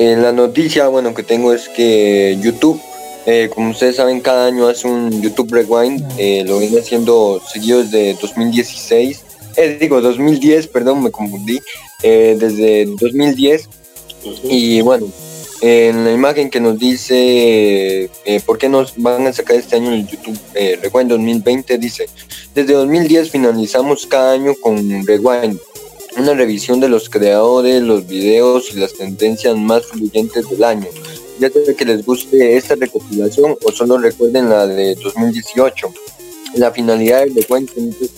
la noticia, bueno, que tengo es que YouTube, eh, como ustedes saben, cada año hace un YouTube Rewind, eh, lo viene haciendo seguido desde 2016, digo 2010, perdón, me confundí, desde 2010. Y bueno, en la imagen que nos dice por qué nos van a sacar este año el YouTube Rewind 2020, dice, desde 2010 finalizamos cada año con Rewind una revisión de los creadores, los videos y las tendencias más fluyentes del año. Ya sea que les guste esta recopilación o solo recuerden la de 2018. La finalidad del cuento es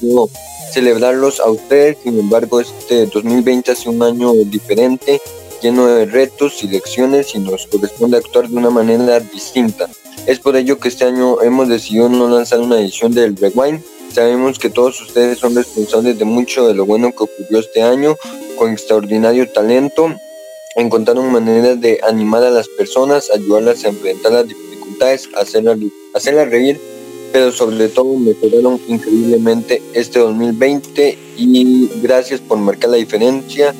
celebrarlos a ustedes, sin embargo este 2020 ha sido un año diferente, lleno de retos y lecciones y nos corresponde actuar de una manera distinta. Es por ello que este año hemos decidido no lanzar una edición del Rewind, Sabemos que todos ustedes son responsables de mucho de lo bueno que ocurrió este año, con extraordinario talento. Encontraron maneras de animar a las personas, ayudarlas a enfrentar las dificultades, hacerlas, hacerlas reír, pero sobre todo mejoraron increíblemente este 2020 y gracias por marcar la diferencia,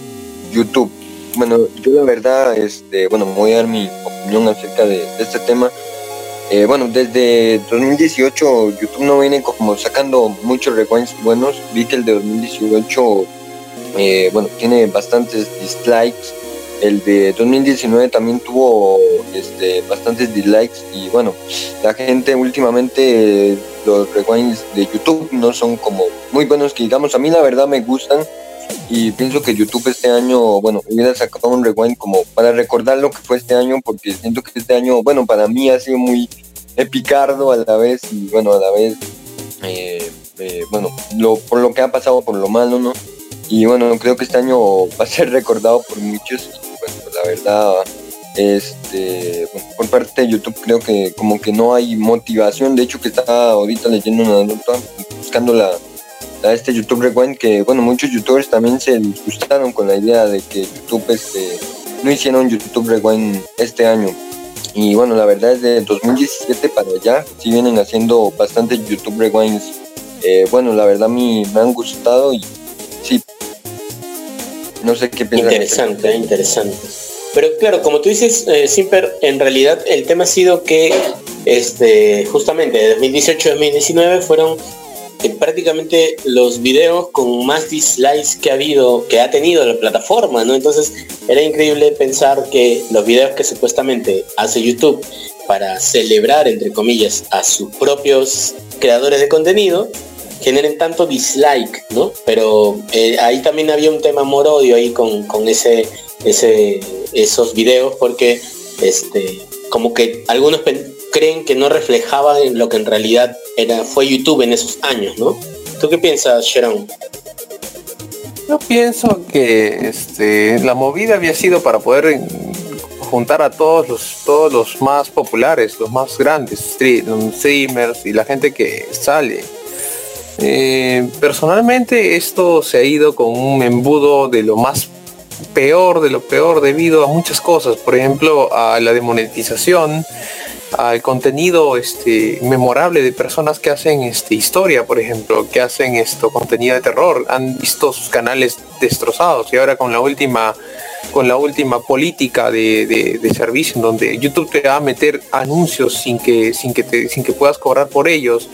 YouTube. Bueno, yo la verdad, este, bueno, voy a dar mi opinión acerca de este tema. Eh, bueno, desde 2018 YouTube no viene como sacando muchos rewinds buenos. Vi que el de 2018, eh, bueno, tiene bastantes dislikes. El de 2019 también tuvo este, bastantes dislikes y bueno, la gente últimamente los rewinds de YouTube no son como muy buenos que digamos. A mí la verdad me gustan y pienso que YouTube este año, bueno, hubiera sacado un rewind como para recordar lo que fue este año, porque siento que este año, bueno, para mí ha sido muy epicardo a la vez y bueno, a la vez, eh, eh, bueno, lo, por lo que ha pasado, por lo malo, ¿no? Y bueno, creo que este año va a ser recordado por muchos bueno, la verdad, este, por parte de YouTube creo que como que no hay motivación, de hecho que está ahorita leyendo una nota, buscando la, a este YouTube Rewind, que bueno, muchos youtubers también se disgustaron con la idea de que YouTube este, no hicieron YouTube Rewind este año y bueno, la verdad es de 2017 para allá, sí vienen haciendo bastantes YouTube Rewinds. Eh, bueno, la verdad mí me han gustado y sí. No sé qué piensan. Interesante, interesante. Pero claro, como tú dices, eh, Simper, en realidad el tema ha sido que este, justamente de 2018-2019 fueron prácticamente los videos con más dislikes que ha habido, que ha tenido la plataforma, ¿no? Entonces era increíble pensar que los videos que supuestamente hace YouTube para celebrar, entre comillas, a sus propios creadores de contenido, generen tanto dislike, ¿no? Pero eh, ahí también había un tema amor-odio ahí con, con ese, ese, esos videos, porque este, como que algunos creen que no reflejaba lo que en realidad era, fue YouTube en esos años, ¿no? ¿Tú qué piensas, Sharon? Yo pienso que este, la movida había sido para poder juntar a todos los, todos los más populares, los más grandes, streamers y la gente que sale. Eh, personalmente esto se ha ido con un embudo de lo más peor de lo peor debido a muchas cosas, por ejemplo a la demonetización, al contenido este, memorable de personas que hacen este, historia, por ejemplo, que hacen esto, contenido de terror, han visto sus canales destrozados y ahora con la última con la última política de, servicio en donde YouTube te va a meter anuncios sin que, sin que, sin que puedas cobrar por ellos.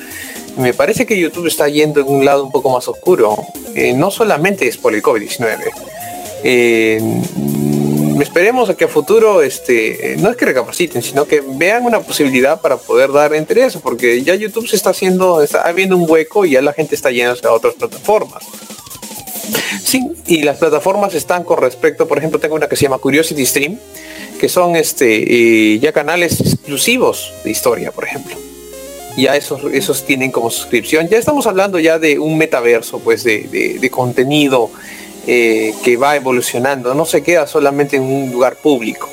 Me parece que YouTube está yendo en un lado un poco más oscuro. Eh, no solamente es por el COVID-19 esperemos a que a futuro este no es que recapaciten sino que vean una posibilidad para poder dar entre eso porque ya YouTube se está haciendo está habiendo un hueco y ya la gente está yendo a otras plataformas sí y las plataformas están con respecto por ejemplo tengo una que se llama Curiosity Stream que son este eh, ya canales exclusivos de historia por ejemplo ya esos, esos tienen como suscripción. Ya estamos hablando ya de un metaverso, pues, de, de contenido eh, que va evolucionando, no se queda solamente en un lugar público.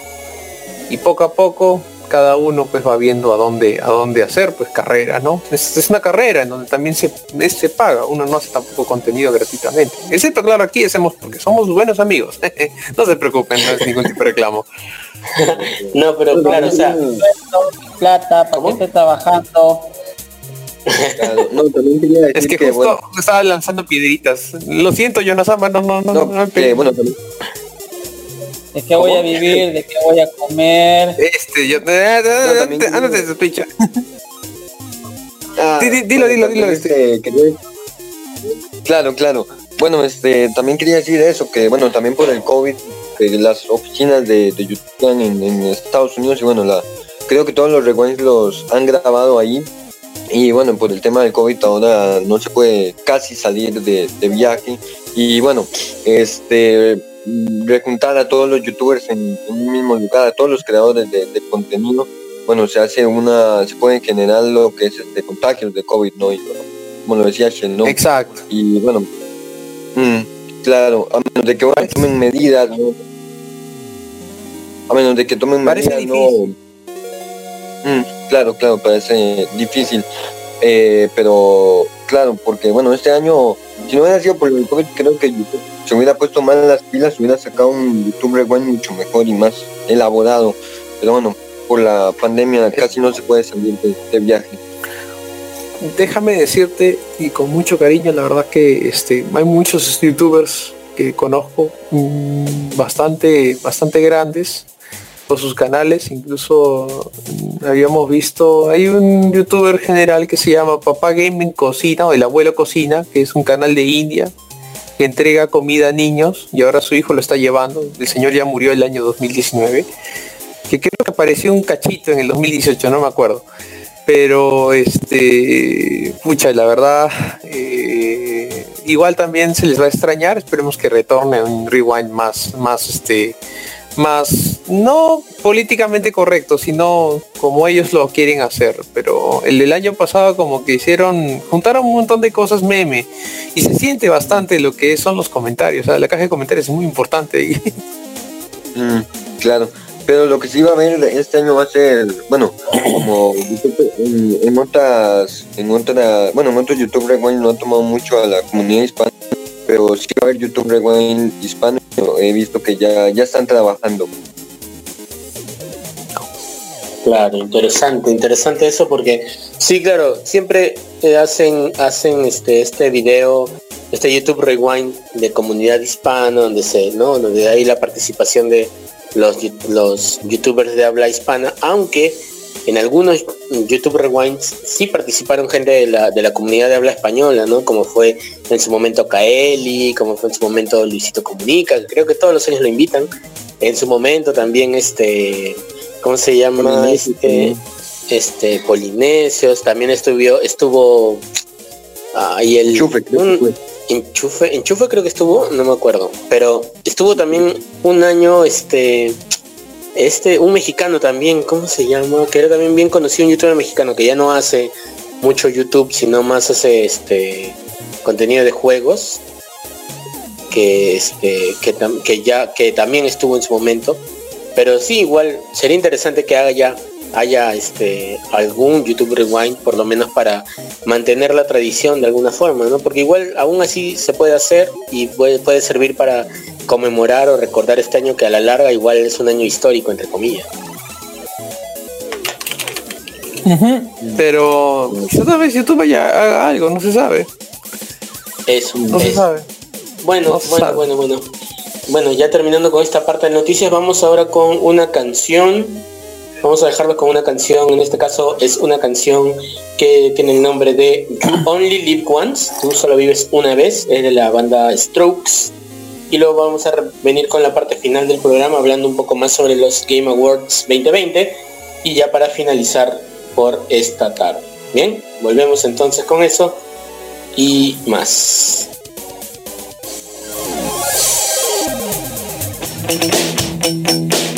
Y poco a poco cada uno pues va viendo a dónde, a dónde hacer pues carrera, ¿no? Es, una carrera en donde también se, se paga, uno no hace tampoco contenido gratuitamente. Excepto claro aquí hacemos porque somos buenos amigos. no se preocupen, no es ningún tipo de reclamo. no, pero claro, o sea, plata, para esté trabajando, no, también quería decir es que, justo estaba lanzando piedritas. Lo siento, yo no, no, no, no, no, bueno, también, de qué voy a vivir, de qué voy a comer. Este, yo... Ándate de picha. Ah, dilo, dilo, dilo. Este, Claro, claro. Bueno, este, también quería decir eso, que bueno, también por el COVID, que las oficinas de, de YouTube están en, en, Estados Unidos y bueno, la, creo que todos los rewinds los han grabado ahí. Y bueno, por el tema del COVID ahora no se puede casi salir de, de viaje. Y bueno, este, recuntar a todos los youtubers en, en, un mismo lugar, a todos los creadores de, de, contenido, bueno, se hace una, se puede generar lo que es este contagios de COVID, ¿no? Y, como lo decía ¿no? Exacto. Y bueno, mmm, claro, a menos de que bueno, tomen medidas, ¿no? A menos de que tomen parece medidas, difícil. no. Mm, claro, claro, parece difícil. Eh, pero claro, porque bueno, este año, si no hubiera sido por el COVID, creo que YouTube se hubiera puesto mal en las pilas, hubiera sacado un YouTube Rewind mucho mejor y más elaborado. Pero bueno, por la pandemia casi no se puede salir de, de viaje déjame decirte y con mucho cariño la verdad que este hay muchos youtubers que conozco mmm, bastante bastante grandes por sus canales incluso mmm, habíamos visto hay un youtuber general que se llama papá gaming cocina o el abuelo cocina que es un canal de india que entrega comida a niños y ahora su hijo lo está llevando el señor ya murió el año 2019 que creo que apareció un cachito en el 2018 no me acuerdo pero este pucha la verdad eh, igual también se les va a extrañar esperemos que retorne un rewind más más este más no políticamente correcto sino como ellos lo quieren hacer pero el del año pasado como que hicieron juntaron un montón de cosas meme y se siente bastante lo que son los comentarios o sea, la caja de comentarios es muy importante mm, claro pero lo que sí va a ver este año va a ser, bueno, como en, en otras, en otra, bueno, en otros YouTube Rewind no ha tomado mucho a la comunidad hispana, pero sí va a haber YouTube Rewind hispano, he visto que ya, ya están trabajando. Claro, interesante, interesante eso porque sí, claro, siempre hacen, hacen este, este video, este YouTube Rewind de comunidad hispana, donde se, ¿no? Donde hay la participación de los, los youtubers de habla hispana, aunque en algunos YouTube Rewinds sí participaron gente de la, de la comunidad de habla española, ¿no? Como fue en su momento Kaeli, como fue en su momento Luisito Comunica, creo que todos los años lo invitan. En su momento también este, ¿cómo se llama? Este, este, Polinesios, también estuvo, estuvo ahí el Chufe, un, enchufe, enchufe creo que estuvo, no me acuerdo, pero estuvo también un año este este un mexicano también, ¿cómo se llama? Que era también bien conocido un youtuber mexicano que ya no hace mucho YouTube, sino más hace este contenido de juegos que este que, que ya que también estuvo en su momento, pero sí igual sería interesante que haga ya haya este algún YouTube Rewind, por lo menos para mantener la tradición de alguna forma, ¿no? Porque igual aún así se puede hacer y puede, puede servir para conmemorar o recordar este año que a la larga igual es un año histórico, entre comillas. Uh -huh. Pero quizás tal vez YouTube ya haga algo, no se sabe. Eso, no es. se sabe. Bueno, No se bueno, sabe. bueno, bueno. Bueno, ya terminando con esta parte de noticias, vamos ahora con una canción. Vamos a dejarlo con una canción, en este caso es una canción que tiene el nombre de Only Live Once, tú solo vives una vez, es de la banda Strokes. Y luego vamos a venir con la parte final del programa hablando un poco más sobre los Game Awards 2020 y ya para finalizar por esta tarde. Bien, volvemos entonces con eso y más. thank you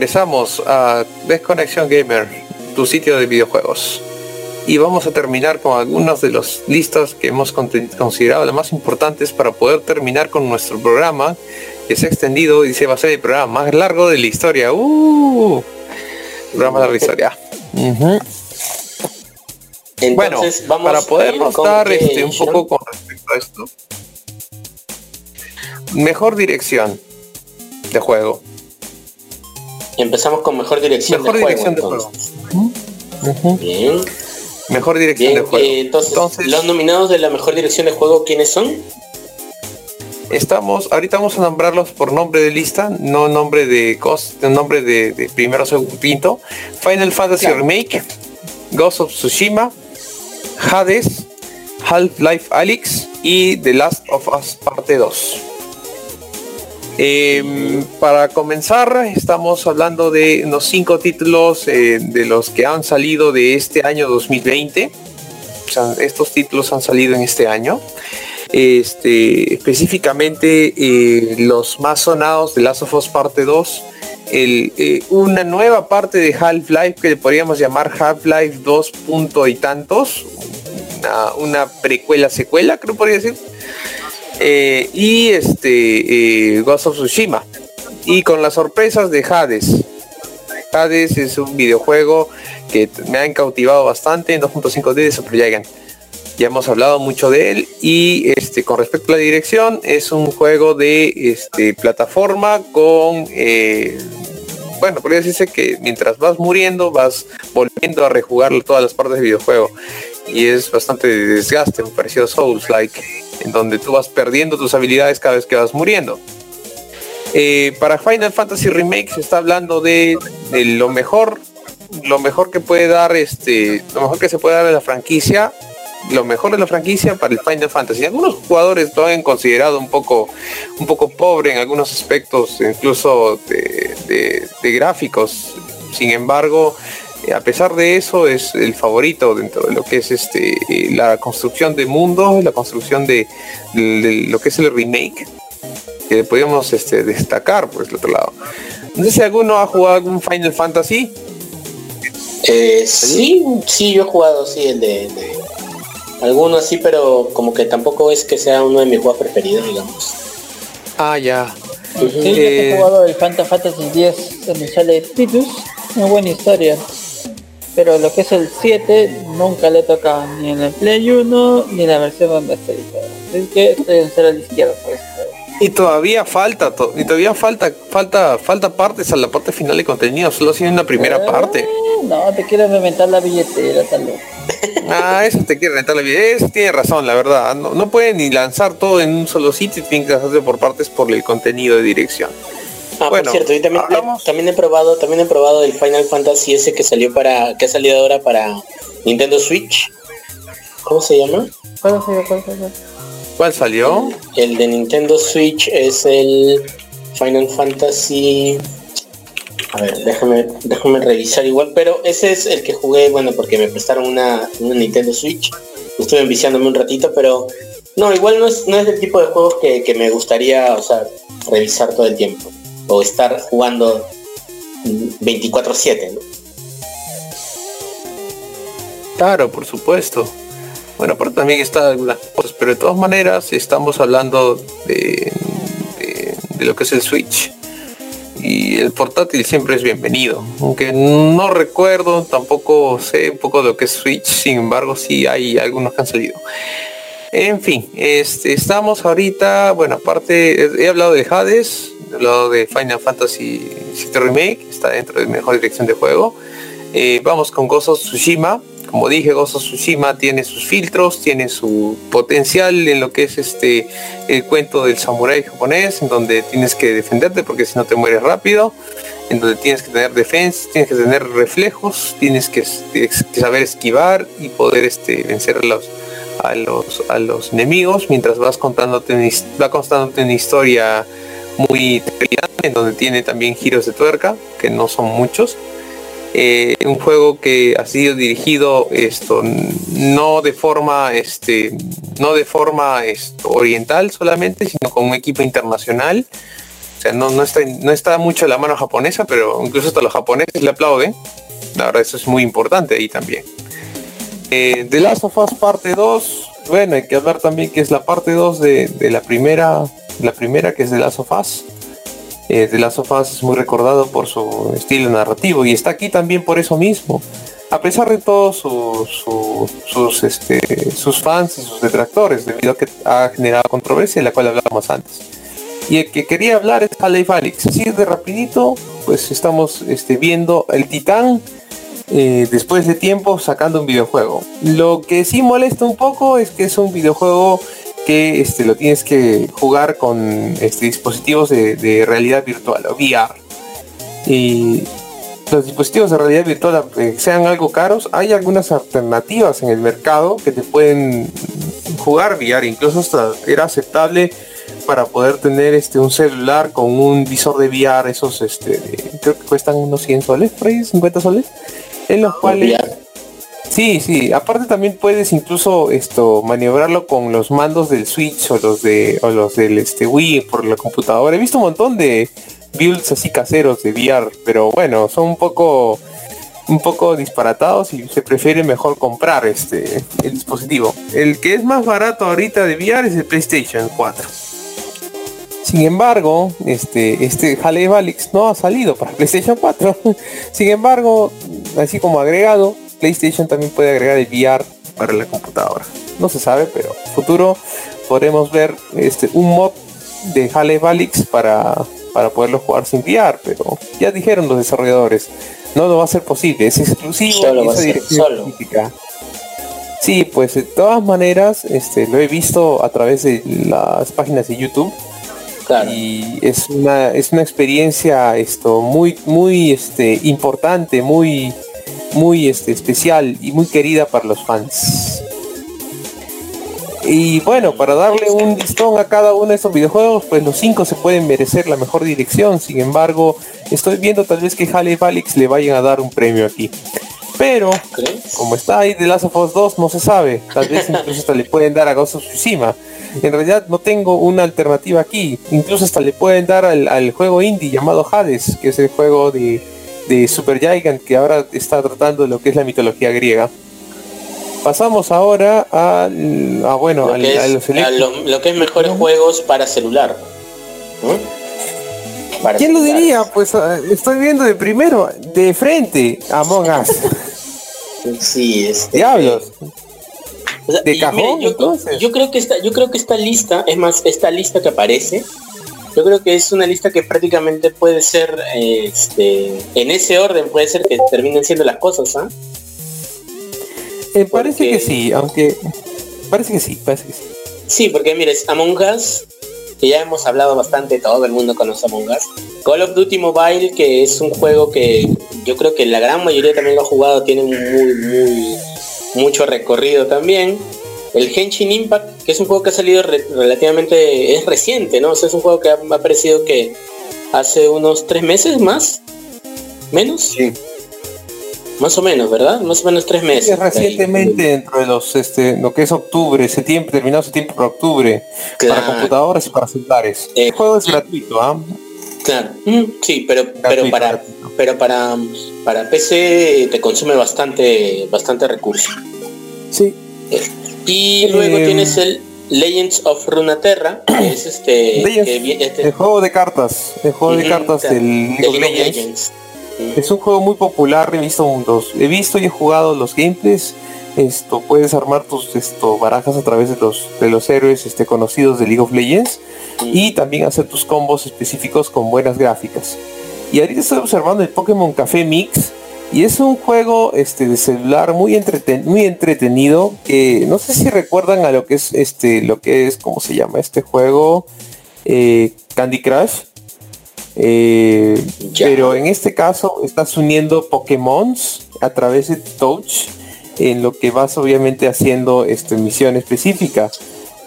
regresamos a Desconexión Gamer, tu sitio de videojuegos. Y vamos a terminar con algunos de los listas que hemos considerado las más importantes para poder terminar con nuestro programa, que se ha extendido y se va a ser el programa más largo de la historia. ¡Uh! Programa de la historia. Bueno, Entonces, vamos para podernos con dar este, un poco con respecto a esto. Mejor dirección de juego. Empezamos con mejor dirección Mejor de juego. dirección de juego. Bien. Mejor dirección Bien, de juego. eh, entonces, Entonces, los nominados de la mejor dirección de juego, ¿quiénes son? estamos, ahorita vamos a nombrarlos por nombre de lista, no nombre de cos, nombre de, de primero segundo quinto. Final Fantasy Remake, Ghost of Tsushima, Hades, Half-Life Alyx y The Last of Us Parte 2. Em, para comenzar, estamos hablando de unos cinco títulos eh, de los que han salido de este año 2020. O sea, estos títulos han salido en este año. Este, específicamente eh, los más sonados de Last of Us Parte 2. el, eh, una nueva parte de Half-Life que le podríamos llamar Half-Life 2 punto y tantos. Una, una precuela secuela, creo podría decir. Eh, y este eh, Ghost of Tsushima. Y con las sorpresas de Hades. Hades es un videojuego que me han cautivado bastante en 2.5D de Super Giant. Ya hemos hablado mucho de él y este con respecto a la dirección es un juego de este plataforma con eh, bueno podría decirse que mientras vas muriendo vas volviendo a rejugar todas las partes del videojuego. Y es bastante desgaste me pareció Souls like en donde tú vas perdiendo tus habilidades cada vez que vas muriendo. Eh, para Final Fantasy Remake se está hablando de, lo mejor lo mejor que puede dar este lo mejor que se puede dar de la franquicia lo mejor de la franquicia para el Final Fantasy. Algunos jugadores lo han considerado un poco un poco pobre en algunos aspectos incluso de, gráficos. Sin embargo a pesar de eso es el favorito dentro de lo que es este eh, la construcción de mundo la construcción de, de- de lo que es el remake que podríamos este, destacar por el otro lado no sé si alguno ha jugado algún Final Fantasy Eh, sí, sí, yo he jugado, sí, el de, de- alguno así, pero como que tampoco es que sea uno de mis juegos preferidos, digamos. ah ya Sí, yo Eh, he jugado el Final Fantasy X donde sale Titus, una buena historia. Pero lo que es el 7 nunca le toca ni en el Play 1 ni en la versión remasterizada. Así que estoy en cero a la izquierda por juego. Y todavía falta, to- y todavía falta, falta, falta partes a la parte final de contenido, solo ha sido una primera Eh, parte. No, te quiero inventar la billetera, tal vez. Ah, eso te quiere rentar la vida. Eso tiene razón, la verdad. No, no pueden ni lanzar todo en un solo sitio, tienen que hacerse por partes por el contenido de dirección. Ah, Bueno, por cierto, yo también, hablamos- también he probado, también he probado el Final Fantasy ese que salió para, que ha salido ahora para Nintendo Switch. ¿Cómo se llama? ¿Cuál fue? ¿Cuál salió? El de Nintendo Switch es el Final Fantasy. A ver, déjame, déjame revisar igual, pero ese es el que jugué, bueno, porque me prestaron una, una Nintendo Switch. Estuve enviciándome un ratito, pero no, igual no es, no es el tipo de juegos que, que me gustaría, o sea, revisar todo el tiempo. O estar jugando mm, 24-7, ¿no? Claro, por supuesto. Bueno, aparte también está algunas cosas, pero de todas maneras estamos hablando de, de- de lo que es el Switch. Y el portátil siempre es bienvenido. Aunque no recuerdo, tampoco sé un poco de lo que es Switch, sin embargo sí hay algunos que han salido. En fin, este, estamos ahorita, bueno, aparte, he, hablado de Hades, he hablado de Final Fantasy VII Remake, está dentro de mejor dirección de juego. Eh, vamos con of Tsushima. Como dije, of Tsushima tiene sus filtros, tiene su potencial en lo que es este el cuento del samurái japonés, en donde tienes que defenderte porque si no te mueres rápido, en donde tienes que tener defensa, tienes que tener reflejos, tienes que, este, que saber esquivar y poder este, vencer a los, a los, a los enemigos mientras vas contándote va contándote una historia muy en donde tiene también giros de tuerca, que no son muchos. Eh, un juego que ha sido dirigido esto no de forma este no de forma esto, oriental solamente sino con un equipo internacional. O sea no, no está no está mucho la mano japonesa pero incluso hasta los japoneses le aplauden. La verdad eso es muy importante ahí también eh, The Last of Us parte 2 bueno hay que hablar también que es la parte 2 de, de la primera la primera que es The Last of Us eh, The Last of Us es muy recordado por su estilo narrativo y está aquí también por eso mismo. A pesar de todos su- sus, este, sus fans y sus detractores, debido a que ha generado controversia, de la cual hablábamos antes. Y el que quería hablar es Haley Alex. Así de rapidito, pues estamos este, viendo el titán eh, después de tiempo sacando un videojuego. Lo que sí molesta un poco es que es un videojuego que este, lo tienes que jugar con este, dispositivos de, realidad virtual o VR. Y los dispositivos de realidad virtual, sean algo caros, hay algunas alternativas en el mercado que te pueden jugar VR. Incluso hasta era aceptable para poder tener este un celular con un visor de VR, esos este, creo que cuestan unos 100 soles, por ahí 50 soles, en los cuales. Sí, sí. Aparte también puedes incluso esto maniobrarlo con los mandos del Switch o los de o los del este Wii por la computadora. He visto un montón de builds así caseros de VR, pero bueno, son un poco un poco disparatados y se prefiere mejor comprar este el dispositivo. El que es más barato ahorita de VR es el PlayStation 4. Sin embargo, este, este Haley Valix no ha salido para PlayStation 4. Sin embargo, así como agregado, PlayStation también puede agregar el VR para la computadora. No se sabe, pero futuro podremos ver este, un mod de Haley Valix para, para poderlo jugar sin VR, pero ya dijeron los desarrolladores, no lo va a ser posible, es exclusivo Solo y va esa dirección solo. específica. Sí, pues de todas maneras, este, lo he visto a través de las páginas de YouTube Claro. y es una es una experiencia esto muy muy este importante muy muy este especial y muy querida para los fans. Y bueno para darle un listón a cada uno de estos videojuegos pues los cinco se pueden merecer la mejor dirección. Sin embargo estoy viendo tal vez que Halle Valix le vayan a dar un premio aquí. Pero como está ahí The Last of Us 2 no se sabe. Tal vez incluso hasta le pueden dar a Ghost of Tsushima en realidad no tengo una alternativa aquí incluso hasta le pueden dar al, al juego indie llamado Hades que es el juego de, de Super Gigant que ahora está tratando lo que es la mitología griega pasamos ahora a bueno Lo al- que, a los a lo, lo que es mejores juegos para celular. Para ¿Quién lo diría? Pues ah, estoy viendo de primero, de frente, Among Us. Sí, este, Diablos. O sea, ¿De y cajón, mire, yo, entonces? yo creo que esta, yo creo que esta lista, es más, esta lista que aparece, yo creo que es una lista que prácticamente puede ser, eh, este, en ese orden puede ser que terminen siendo las cosas, ¿ah? Eh, parece Porque- que sí, aunque parece que sí, parece que sí. Sí, porque mires, Among Us, que ya hemos hablado bastante, todo el mundo conoce Among Us. Call of Duty Mobile, que es un juego que yo creo que la gran mayoría también lo ha jugado, tiene muy, muy, mucho recorrido también. El Henshin Impact, que es un juego que ha salido re- relativamente, es reciente, ¿no? O sea, es un juego que ha, me ha parecido que hace unos tres meses más, menos, Sí, más o menos, ¿verdad? Más o menos tres meses. Es recientemente dentro de los este lo que es octubre, septiembre, terminado septiembre para octubre, para computadoras y para celulares. Eh, el juego es gratuito, ¿ah? Claro, Mm, sí, pero, pero para gratuito. Pero para, para PC te consume bastante bastante recurso. Sí. Y luego Eh, tienes el Legends of Runeterra, que es este, que este- El juego de cartas, el juego de cartas del de League Legends. Legends. Es un juego muy popular, he visto mundos, he visto y he jugado los gameplays. Esto puedes armar tus esto, barajas a través de los de los héroes este, conocidos de League of Legends Mm. y también hacer tus combos específicos con buenas gráficas. Y ahorita estoy observando el Pokémon Café Mix y es un juego este de celular muy entreten- muy entretenido que no sé si recuerdan a lo que es este lo que es cómo se llama este juego Eh, Candy Crush. Eh, pero en este caso estás uniendo Pokémons a través de Touch en lo que vas obviamente haciendo este, misión específica.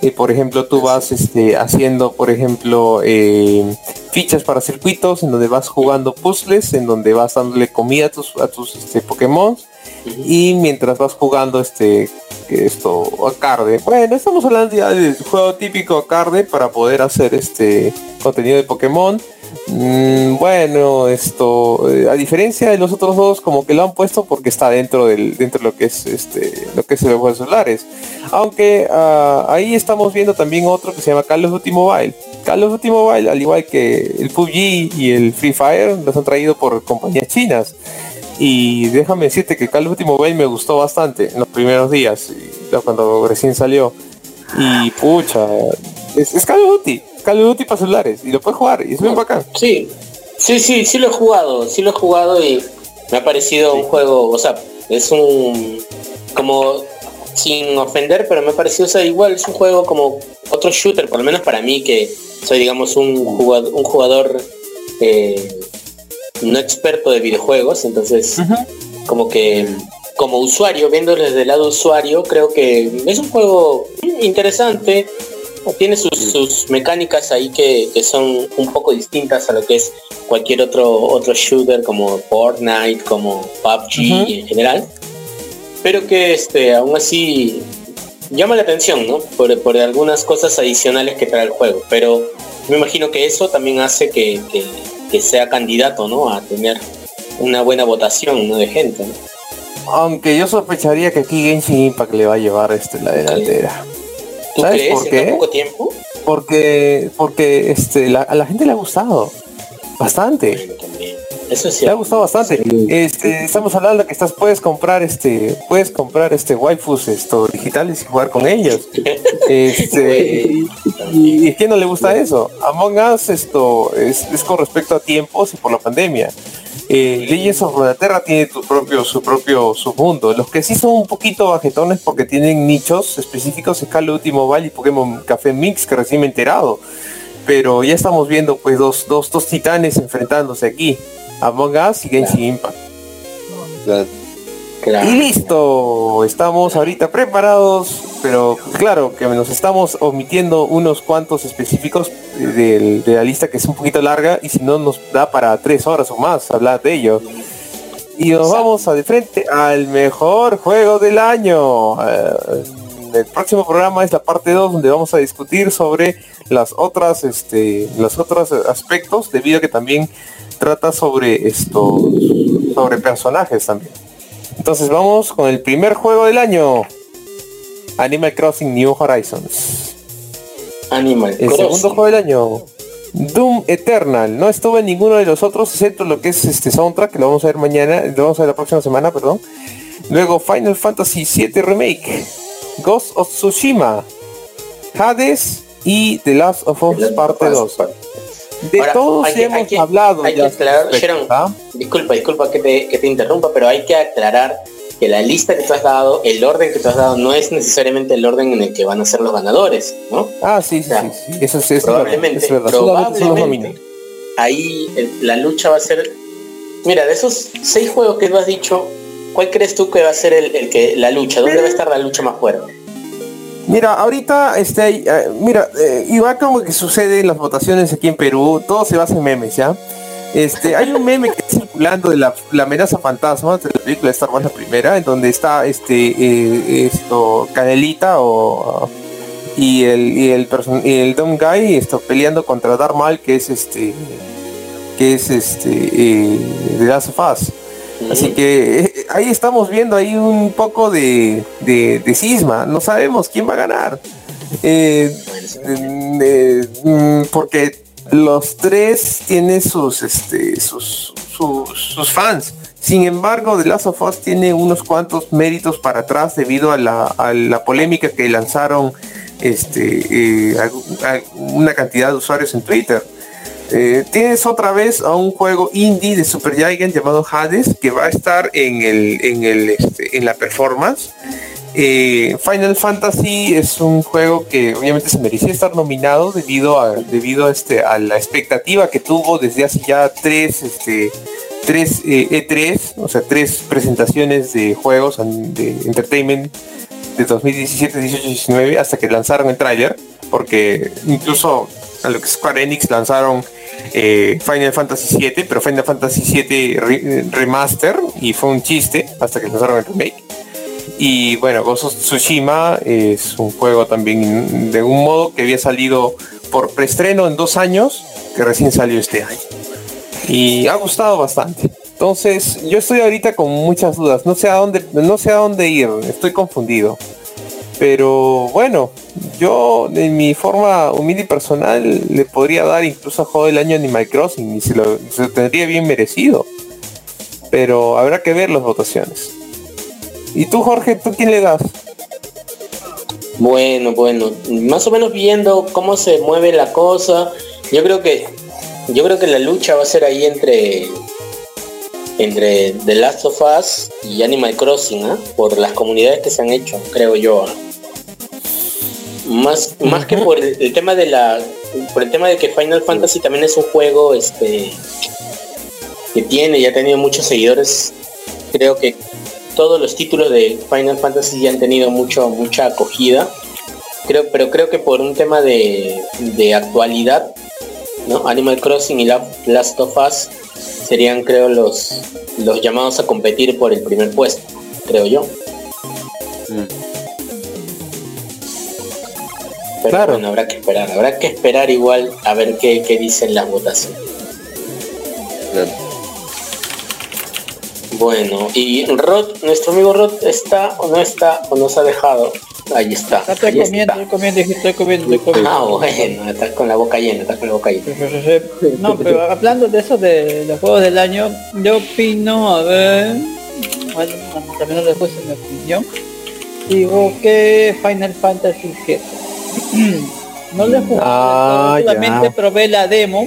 Eh, por ejemplo, tú vas este, haciendo, por ejemplo, eh, fichas para circuitos en donde vas jugando puzzles, en donde vas dándole comida a tus, a tus este, Pokémon y mientras vas jugando este esto arcade. Bueno, estamos hablando ya del juego típico arcade para poder hacer este contenido de Pokémon. Mm, bueno, esto eh, a diferencia de los otros dos como que lo han puesto porque está dentro del dentro de lo que es este lo que es el juego celulares. Aunque ah, ahí estamos viendo también otro que se llama Call of Duty Mobile. Call of Duty Mobile, al igual que el PUBG y el Free Fire, los han traído por compañías chinas. Y déjame decirte que Call of Duty Mobile me gustó bastante en los primeros días, cuando recién salió. Y pucha, es, es Call Duty, Call of Duty para celulares, y lo puedes jugar, y es bien bacán. Sí, sí, sí, sí lo he jugado, sí lo he jugado y me ha parecido un juego, o sea, es un como sin ofender, pero me ha parecido, o sea, igual es un juego como otro shooter, por lo menos para mí que soy digamos un jugador, un jugador eh, no experto de videojuegos, entonces como que como usuario, viéndolo desde el lado usuario, creo que es un juego interesante, tiene sus, sus mecánicas ahí que, que son un poco distintas a lo que es cualquier otro otro shooter como Fortnite, como PUBG en general, pero que este aún así llama la atención, ¿no? Por, por algunas cosas adicionales que trae el juego, pero me imagino que eso también hace que, que- que sea candidato, ¿no? A tener una buena votación, ¿no? De gente, ¿no? Aunque yo sospecharía que aquí Genshin Impact le va a llevar este, la delantera. ¿Tú ¿Sabes crees por en qué? tan poco tiempo? Porque, porque este, la- a la gente le ha gustado. Bastante. Bueno, también. Eso es Me ha gustado bastante. Este, estamos hablando que estás, puedes comprar este, puedes comprar este waifus esto, digitales y jugar con ellos. Este, y, y ¿a quién no le gusta eso? Among Us esto es, es con respecto a tiempos y por la pandemia. Eh, Legends of Runeterra tiene tu propio, su propio submundo. Los que sí son un poquito bajetones porque tienen nichos específicos es Call of Duty Mobile y Pokémon Café Mix, que recién me he enterado. Pero ya estamos viendo pues dos, dos, dos titanes enfrentándose aquí. Among Us y Genshin Impact. Claro. Claro. Y listo, estamos ahorita preparados, pero claro que nos estamos omitiendo unos cuantos específicos de, la lista que es un poquito larga y si no nos da para tres horas o más hablar de ello. Y nos vamos a de frente al mejor juego del año. Eh, el próximo programa es la parte 2 donde vamos a discutir sobre las otras, este, los otros aspectos debido a que también trata sobre esto, sobre personajes también. Entonces vamos con el primer juego del año. Animal Crossing New Horizons. Animal El Crossing. segundo juego del año. Doom Eternal. No estuvo en ninguno de los otros, excepto lo que es este soundtrack, que lo vamos a ver mañana, lo vamos a ver la próxima semana, perdón. Luego Final Fantasy VII Remake. Ghost of Tsushima. Hades y The Last of Us Parte 2. De Ahora, todos hay hemos hay hablado. hay que ya aclarar, al respecto, Sharon. Disculpa, disculpa que te, que te interrumpa, pero hay que aclarar que la lista que tú has dado, el orden que tú has dado, no es necesariamente el orden en el que van a ser los ganadores, ¿no? Ah, sí, sí, O sea, sí, sí. Eso, es- probablemente, verdad, es verdad. Probablemente, ahí el- la lucha va a ser. Mira, de esos seis juegos que tú has dicho, ¿cuál crees tú que va a ser el, el que la lucha? ¿Dónde va a estar la lucha más fuerte? Mira, ahorita, este, eh, mira, eh, igual como que sucede en las votaciones aquí en Perú, todo se basa en memes, ¿ya? Este, hay un meme que está circulando de la, la amenaza fantasma de la película de Star Wars la primera, en donde está este eh, esto Canelita o y el y el person- y el Dumb Guy esto peleando contra Darth Maul que es este que es este eh, de Last of Us. Así que eh, ahí estamos viendo ahí un poco de, de, de cisma. No sabemos quién va a ganar. Eh, eh, mm, porque los tres tienen sus, este, sus, sus, fans. Sin embargo, The Last of Us tiene unos cuantos méritos para atrás debido a la, a la polémica que lanzaron este, eh, una cantidad de usuarios en Twitter. Eh, tienes otra vez a un juego indie de Super Giant llamado Hades que va a estar en el en el este, en la performance. Eh, Final Fantasy es un juego que obviamente se merecía estar nominado debido a debido este a la expectativa que tuvo desde hace ya tres este tres eh, E3, o sea tres presentaciones de juegos de entertainment de 2017, 18, 19 hasta que lanzaron el tráiler porque incluso a lo que Square Enix lanzaron eh, Final Fantasy 7 pero Final Fantasy 7 re- remaster y fue un chiste hasta que lanzaron el remake y bueno Ghost Tsushima es un juego también de un modo que había salido por preestreno en dos años que recién salió este año. Y ha gustado bastante. Entonces yo estoy ahorita con muchas dudas. No sé a dónde no sé a dónde ir. Estoy confundido. Pero bueno, yo en mi forma humilde y personal le podría dar incluso a juego del año Animal Crossing y se lo tendría bien merecido. Pero habrá que ver las votaciones. ¿Y tú Jorge, tú quién le das? Bueno, bueno, más o menos viendo cómo se mueve la cosa, yo creo que yo creo que la lucha va a ser ahí entre entre The Last of Us y Animal Crossing, ¿ah? por las comunidades que se han hecho, creo yo. ¿ah? Más, más que por el, el tema de la por el tema de que Final Fantasy también es un juego este que tiene y ha tenido muchos seguidores, creo que todos los títulos de Final Fantasy ya han tenido mucho mucha acogida. Creo, pero creo que por un tema de, de actualidad, ¿no? Animal Crossing y La- Last of Us serían creo los los llamados a competir por el primer puesto, creo yo. Pero Claro. bueno, habrá que esperar, habrá que esperar igual a ver qué, qué dicen las votaciones. Claro. Bueno, y Rod, nuestro amigo Rod, ¿está o no está o nos ha dejado? Ahí está. Estoy ahí comiendo, está. estoy comiendo, estoy comiendo, estoy comiendo. Ah, bueno, estás con la boca llena, estás con la boca llena. No, pero hablando de eso de los juegos del año, yo opino, a ver, bueno, también después en mi opinión, digo que Final Fantasy VII. no lo he jugado, Ah, solamente ya. probé la demo.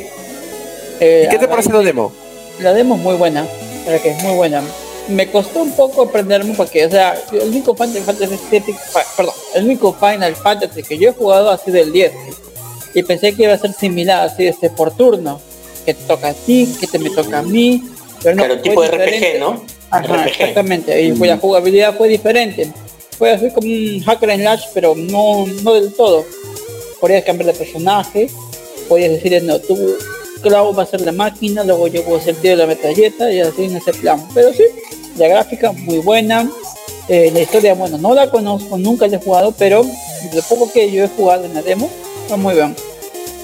Eh, ¿Y qué te ver, la demo? La demo es muy buena, para que es muy buena. Me costó un poco aprenderme porque, o sea, el único Final Fantasy VII, perdón, el único Final Fantasy que yo he jugado ha sido el 10. Y pensé que iba a ser similar, así, este, por turno. Que te toca a ti, que te me toca a mí. Pero no, Claro, tipo de diferente. RPG, ¿no? Ajá, RPG. exactamente. Y pues la jugabilidad fue diferente. Fue así como un hacker and slash, pero no, no del todo. Podías cambiar de personaje, podías decirle, no, tú, Clau va a ser la máquina, luego yo voy a de la metralleta y así en ese plan. Pero sí, la gráfica muy buena. Eh, la historia, bueno, no la conozco, nunca la he jugado, pero lo poco que yo he jugado en la demo, fue muy bien.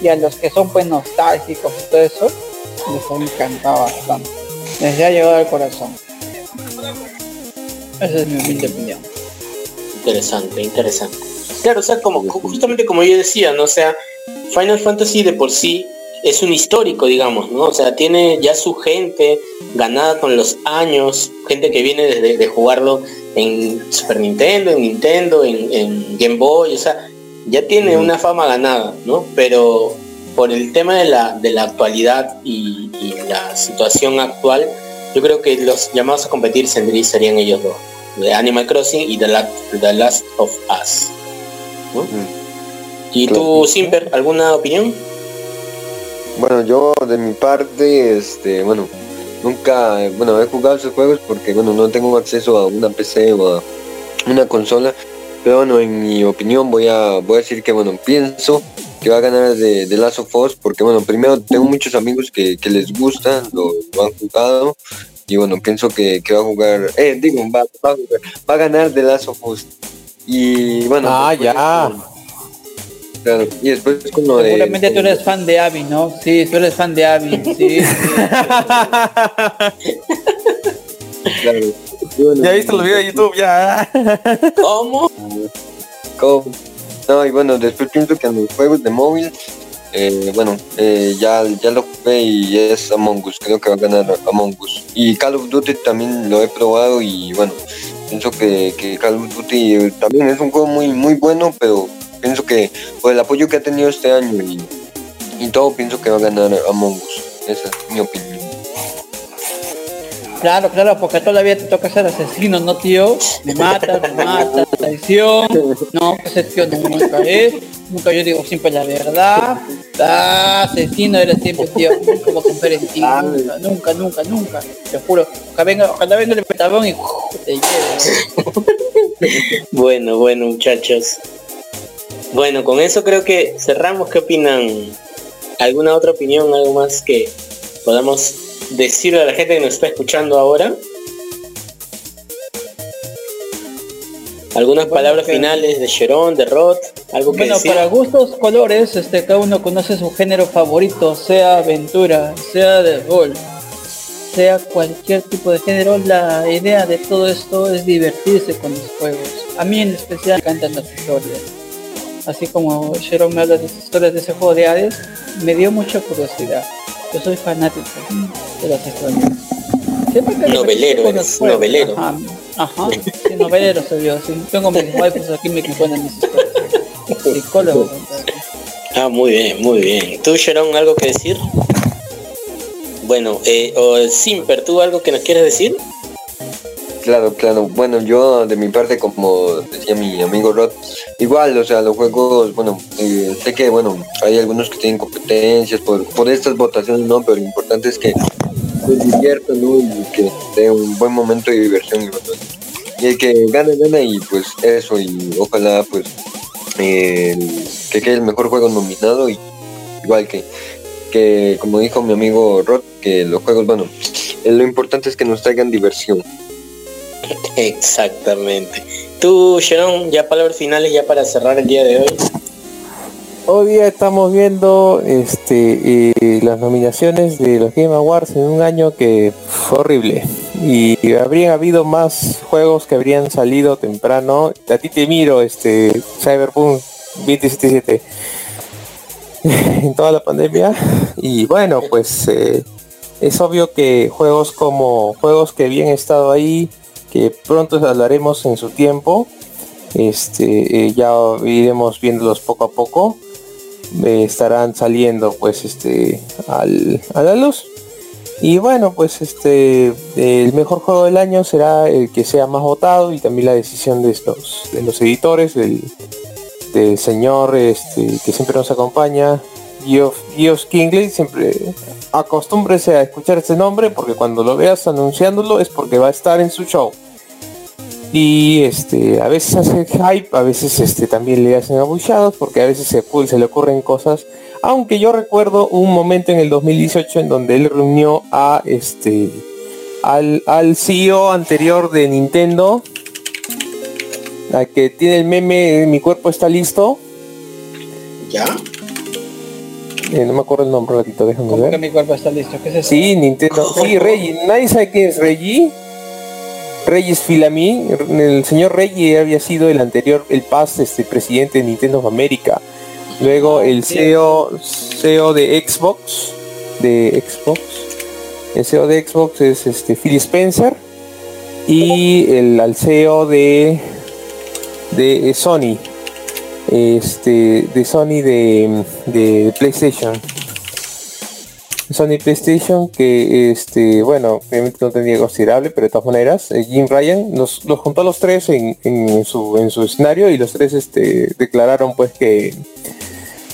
Y a los que son pues nostálgicos y todo eso, les ha encantado bastante. Les ha llegado al corazón. Esa es mi opinión. Interesante, interesante. Claro, o sea, como justamente como yo decía, ¿no? Sea, Final Fantasy de por sí es un histórico, digamos, ¿no? O sea, tiene ya su gente ganada con los años, gente que viene desde de jugarlo en Super Nintendo, en Nintendo, en, en Game Boy, o sea, ya tiene una fama ganada, ¿no? Pero por el tema de la, de la actualidad y, y la situación actual, yo creo que los llamados a competir serían ellos dos. de Animal Crossing y The, La- The Last of Us. ¿no? ¿Y tú. Simper, alguna opinión? Bueno, yo de mi parte, este, bueno, nunca, bueno, he jugado esos juegos porque, bueno, no tengo acceso a una PC o a una consola. Pero bueno, en mi opinión voy a, voy a decir que, bueno, pienso que va a ganar de, de Last of Us porque, bueno, primero tengo muchos amigos que, que les gusta, lo, lo han jugado. Y bueno, pienso que, que va a jugar, eh, digo, va, va a jugar- va a ganar de Last of Us. Y bueno, Ah, después ya. con- claro, y después con lo de... Seguramente tú eres fan de Abby, ¿no? Sí, tú eres fan de Abby, sí. sí. claro. Y bueno, Ya viste los videos de YouTube, ya. ¿Cómo? Co- No, y bueno, después pienso que en los juegos de móvil, eh, bueno, eh, ya, ya lo jugué y es Among Us, creo que va a ganar Among Us. Y Call of Duty también lo he probado y bueno, pienso que, que Call of Duty también es un juego muy, muy bueno, pero pienso que por el apoyo que ha tenido este año y, y todo, pienso que va a ganar Among Us. Esa es mi opinión. Claro, claro, porque todavía te toca ser asesino, ¿no, tío? Me mata, me mata, traición. No, ese tío nunca es. Nunca yo digo siempre la verdad. Ah, asesino eres siempre, tío. Nunca voy a confiar en ti. Nunca, nunca, nunca, nunca. Te juro. Ojalá venga, ojalá venga el petabón y te lleve. Bueno, bueno, muchachos. Bueno, con eso creo que cerramos. ¿Qué opinan? ¿Alguna otra opinión? ¿Algo más que podamos decirle a la gente que nos está escuchando ahora? ¿Algunas palabras que- finales de Sharon, de Rod? ¿Algo que Bueno, decir? para gustos, colores, este, cada uno conoce su género favorito, sea aventura, sea de rol, sea cualquier tipo de género, la idea de todo esto es divertirse con los juegos. A mí en especial me encantan las historias. Así como Sharon me habla de las historias de ese juego de Hades, me dio mucha curiosidad. Yo soy fanático de las historias. Siempre que Novelero eres, novelero. Ajá, ajá, sí, novelero soy yo. Sí, tengo mis waifus aquí me cuentan mis historias. Psicólogo. Ah, muy bien, muy bien. ¿Tú, Sharon, algo que decir? Bueno, eh, o Simper, ¿tú algo que nos quieres decir? Claro, claro. Bueno, yo de mi parte, como decía mi amigo Rod, igual, o sea, los juegos, bueno, eh, sé que, bueno, hay algunos que tienen competencias por, por estas votaciones, ¿no? Pero lo importante es que se diviertan, ¿no? Y que dé un buen momento de diversión. Y, el que gane, gana y pues eso, y ojalá, pues, que quede el mejor juego nominado y igual que, que como dijo mi amigo Rod, que los juegos, bueno, lo importante es que nos traigan diversión. Exactamente. Tú, Sharon, ya palabras finales ya para cerrar el día de hoy. Hoy día estamos viendo este las nominaciones de los Game Awards en un año que fue horrible. Y habrían habido más juegos que habrían salido temprano. A ti te miro, este Cyberpunk 2077 en toda la pandemia. Y bueno, pues eh, es obvio que juegos como juegos que habían estado ahí, que pronto hablaremos en su tiempo, este eh, ya iremos viéndolos poco a poco. Eh, estarán saliendo pues este al, a la luz. Y bueno pues este el mejor juego del año será el que sea más votado y también la decisión de los de los editores del, del señor este que siempre nos acompaña Geoff Kingley siempre acostúmbrese a escuchar ese nombre porque cuando lo veas anunciándolo es porque va a estar en su show. Y este a veces hace hype a veces este también le hacen abuchados porque a veces se, se le ocurren cosas. Aunque yo recuerdo un momento en el 2018 en donde él reunió a este al, al CEO anterior de Nintendo la que tiene el meme mi cuerpo está listo ¿Ya? Eh, no me acuerdo el nombre ratito déjame que ver mi cuerpo está listo. ¿Qué es eso? Sí, Nintendo. Sí, Reggie. Nadie sabe quién es Reggie. Reggie Filami. El señor Reggie había sido el anterior, el past este, presidente de Nintendo of America. Luego el CEO, CEO de Xbox. De Xbox. El CEO de Xbox es este Phil Spencer. Y el al CEO de de Sony. Este de Sony de, de PlayStation. Sony PlayStation que este bueno obviamente no tenía considerable pero de todas maneras eh, Jim Ryan nos los juntó a los tres en, en su en su escenario y los tres este declararon pues que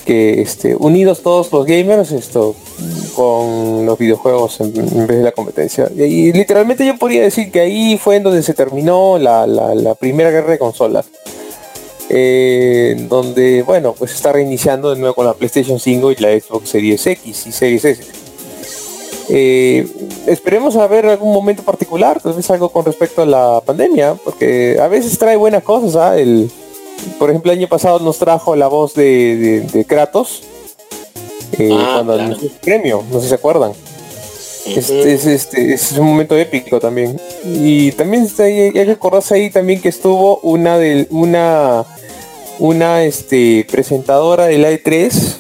que este unidos todos los gamers esto con los videojuegos en, vez de la competencia y, literalmente yo podría decir que ahí fue en donde se terminó la- la primera guerra de consolas eh, donde bueno pues está reiniciando de nuevo con la PlayStation 5 y la Xbox Series X y Series S eh, esperemos a ver algún momento particular, tal vez algo con respecto a la pandemia, porque a veces trae buenas cosas. ¿ah? El, por ejemplo, el año pasado nos trajo la voz de, de- de Kratos eh, Ah, cuando claro. el premio, no sé si se acuerdan. Es, este, es un momento épico también. Y también está ahí- hay que recordarse ahí también que estuvo una de una una este presentadora del E3.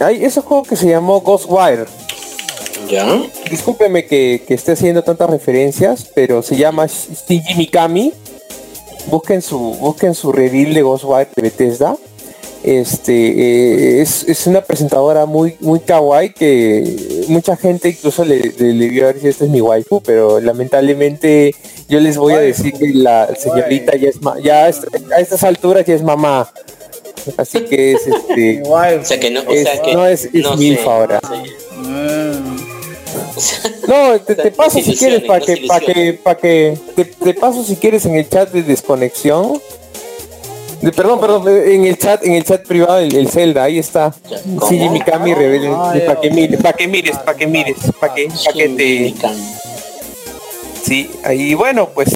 Hay ese juego que se llamó Ghostwire. ¿Ya? Discúlpeme que, que esté haciendo tantas referencias, pero se llama Shinji Mikami. Busquen su, busquen su reveal de Ghostwire de Bethesda. Este eh, es, es una presentadora muy muy kawaii que mucha gente incluso le, le, le vio a ver si esta es mi waifu, pero lamentablemente yo les voy a decir que la señorita ya es ma- ya es- a estas alturas ya es mamá. Así que es este. O sea que no, o Es- sea que no es- es no milf sé, ahora. no sé. Mm. No, te, paso si quieres para que, para que, para que, te, te paso si quieres en el chat de desconexión. De- perdón, perdón, en el chat, en el chat privado, el, el Zelda, ahí está. Sí, Mikami rebelde, para que mires, para que mires, para que mires, para que, pa' que te, sí, ahí bueno, pues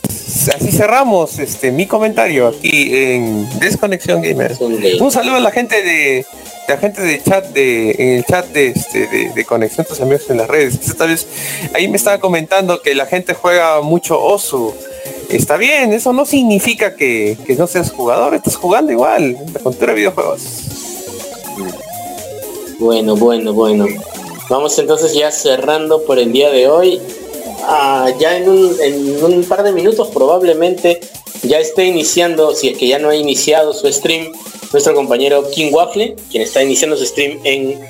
así cerramos este mi comentario aquí en Desconexión Gamer. Un saludo a la gente de, de la gente de chat de en el chat de este de, de conexión tus amigos en las redes. Esta vez ahí me estaba comentando que la gente juega mucho Osu. Está bien, eso no significa que, que no seas jugador, estás jugando igual, la cultura de videojuegos. Bueno, bueno, bueno. Vamos entonces ya cerrando por el día de hoy. Ah, ya en un, en un par de minutos probablemente ya esté iniciando, si es que ya no ha iniciado su stream, nuestro compañero King Waffle, quien está iniciando su stream en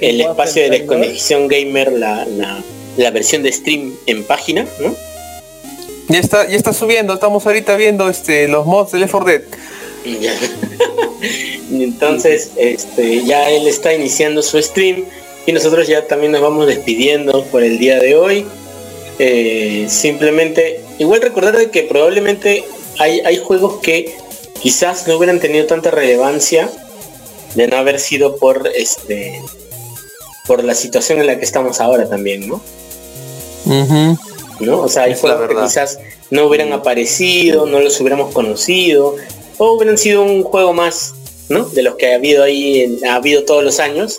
el espacio de desconexión gamer, la, la, la versión de stream en página, ¿no? Ya está, ya está subiendo, estamos ahorita viendo este los mods del Left 4 Dead. Ya. Entonces, este, ya él está iniciando su stream y nosotros ya también nos vamos despidiendo por el día de hoy. Eh, simplemente, igual recordar de que probablemente hay, hay juegos que quizás no hubieran tenido tanta relevancia de no haber sido por este por la situación en la que estamos ahora también, ¿no? ¿No? O sea, hay juegos que quizás no hubieran aparecido, no los hubiéramos conocido, o hubieran sido un juego más, ¿no? De los que ha habido ahí, ha habido todos los años,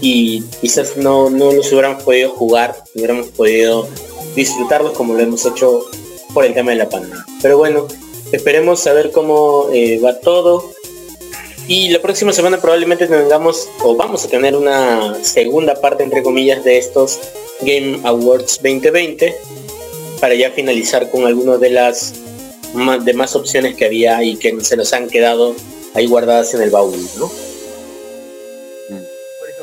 y quizás no, no los hubiéramos podido jugar, hubiéramos podido disfrutarlos como lo hemos hecho por el tema de la pandemia. Pero bueno, esperemos saber cómo eh, va todo. Y la próxima semana probablemente tengamos, o vamos a tener una segunda parte, entre comillas, de estos Game Awards 2020 para ya finalizar con algunas de las más, demás opciones que había y que se nos han quedado ahí guardadas en el baúl, ¿no?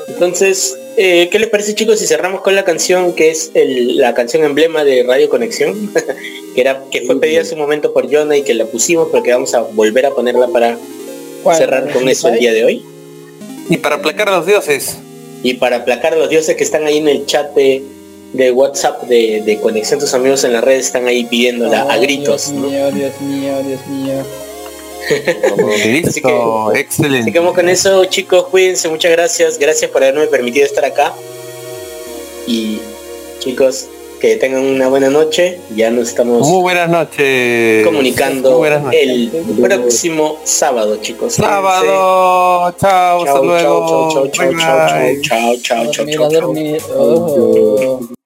Entonces, eh, ¿qué les parece chicos si cerramos con la canción que es el- la canción emblema de Radio Conexión? que era que fue pedida hace un momento por Jonah y que la pusimos pero que vamos a volver a ponerla para Cerrar con eso el día de hoy. Y para aplacar a los dioses. Y para aplacar a los dioses que están ahí en el chat de, de WhatsApp de, de Conexión Tus Amigos en las redes están ahí pidiéndola a Oh, gritos. Dios ¿no? mío, Dios mío, Dios mío. Listo, Así excelente. que vamos con eso chicos, cuídense, muchas gracias, gracias por haberme permitido estar acá. Y chicos, que tengan una buena noche, ya nos estamos Muy buenas noches. comunicando Muy buenas noches. el próximo sábado chicos. Sábado, chao, hasta Chao, luego. chao, chao, chao, chao, chao, chao, chao, chao,